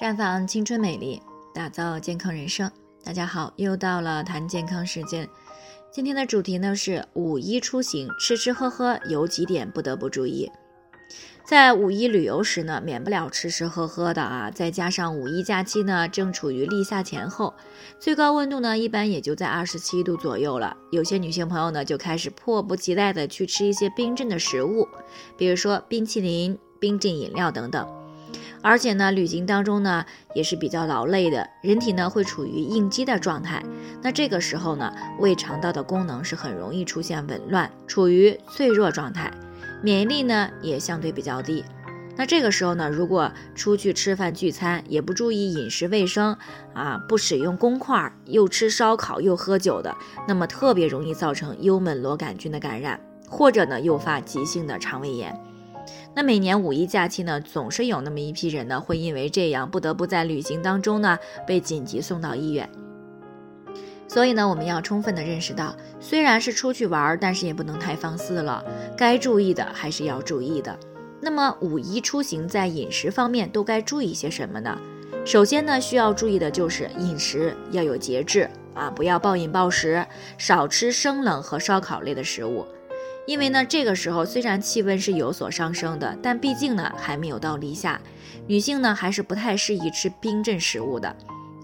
绽放青春美丽，打造健康人生。大家好，又到了谈健康时间。今天的主题呢是五一出行，吃吃喝喝有几点不得不注意。在五一旅游时呢，免不了吃吃喝喝的啊。再加上五一假期呢，正处于立夏前后，最高温度呢一般也就在二十七度左右了。有些女性朋友呢就开始迫不及待的去吃一些冰镇的食物，比如说冰淇淋、冰镇饮料等等。而且呢，旅行当中呢也是比较劳累的，人体呢会处于应激的状态。那这个时候呢，胃肠道的功能是很容易出现紊乱，处于脆弱状态，免疫力呢也相对比较低。那这个时候呢，如果出去吃饭聚餐，也不注意饮食卫生啊，不使用公筷，又吃烧烤又喝酒的，那么特别容易造成幽门螺杆菌的感染，或者呢诱发急性的肠胃炎。那每年五一假期呢，总是有那么一批人呢，会因为这样不得不在旅行当中呢被紧急送到医院。所以呢，我们要充分的认识到，虽然是出去玩，但是也不能太放肆了，该注意的还是要注意的。那么五一出行在饮食方面都该注意些什么呢？首先呢，需要注意的就是饮食要有节制啊，不要暴饮暴食，少吃生冷和烧烤类的食物。因为呢，这个时候虽然气温是有所上升的，但毕竟呢还没有到立夏，女性呢还是不太适宜吃冰镇食物的。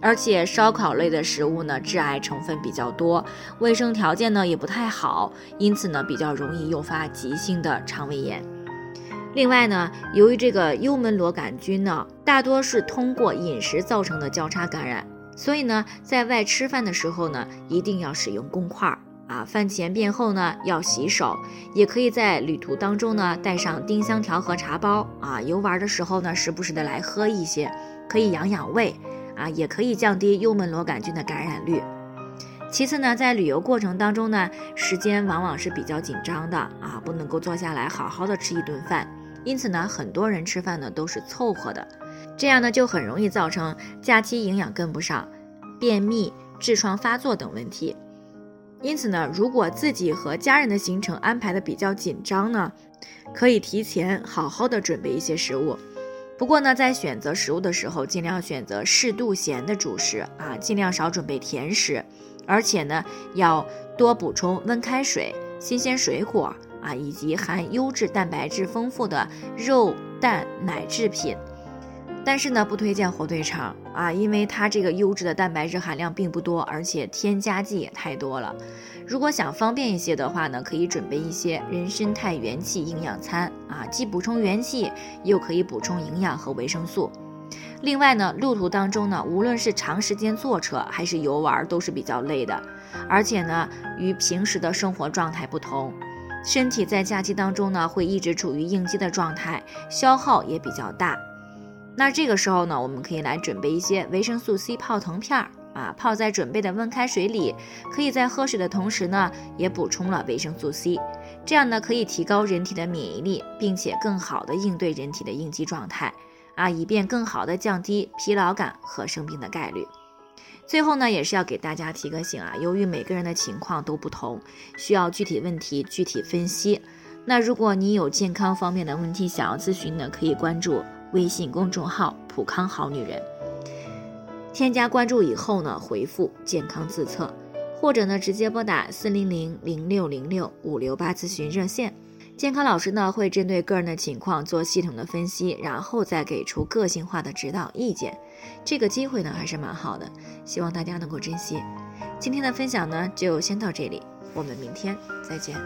而且烧烤类的食物呢，致癌成分比较多，卫生条件呢也不太好，因此呢比较容易诱发急性的肠胃炎。另外呢，由于这个幽门螺杆菌呢，大多是通过饮食造成的交叉感染，所以呢，在外吃饭的时候呢，一定要使用公筷。啊，饭前便后呢要洗手，也可以在旅途当中呢带上丁香条和茶包啊，游玩的时候呢时不时的来喝一些，可以养养胃啊，也可以降低幽门螺杆菌的感染率。其次呢，在旅游过程当中呢，时间往往是比较紧张的啊，不能够坐下来好好的吃一顿饭，因此呢，很多人吃饭呢都是凑合的，这样呢就很容易造成假期营养跟不上、便秘、痔疮发作等问题。因此呢，如果自己和家人的行程安排的比较紧张呢，可以提前好好的准备一些食物。不过呢，在选择食物的时候，尽量选择适度咸的主食啊，尽量少准备甜食，而且呢，要多补充温开水、新鲜水果啊，以及含优质蛋白质丰富的肉、蛋、奶制品。但是呢，不推荐火腿肠啊，因为它这个优质的蛋白质含量并不多，而且添加剂也太多了。如果想方便一些的话呢，可以准备一些人参肽元气营养餐啊，既补充元气，又可以补充营养和维生素。另外呢，路途当中呢，无论是长时间坐车还是游玩，都是比较累的，而且呢，与平时的生活状态不同，身体在假期当中呢，会一直处于应激的状态，消耗也比较大。那这个时候呢，我们可以来准备一些维生素 C 泡腾片儿啊，泡在准备的温开水里，可以在喝水的同时呢，也补充了维生素 C，这样呢可以提高人体的免疫力，并且更好的应对人体的应激状态啊，以便更好的降低疲劳感和生病的概率。最后呢，也是要给大家提个醒啊，由于每个人的情况都不同，需要具体问题具体分析。那如果你有健康方面的问题想要咨询呢，可以关注。微信公众号“普康好女人”，添加关注以后呢，回复“健康自测”，或者呢直接拨打四零零零六零六五六八咨询热线，健康老师呢会针对个人的情况做系统的分析，然后再给出个性化的指导意见。这个机会呢还是蛮好的，希望大家能够珍惜。今天的分享呢就先到这里，我们明天再见。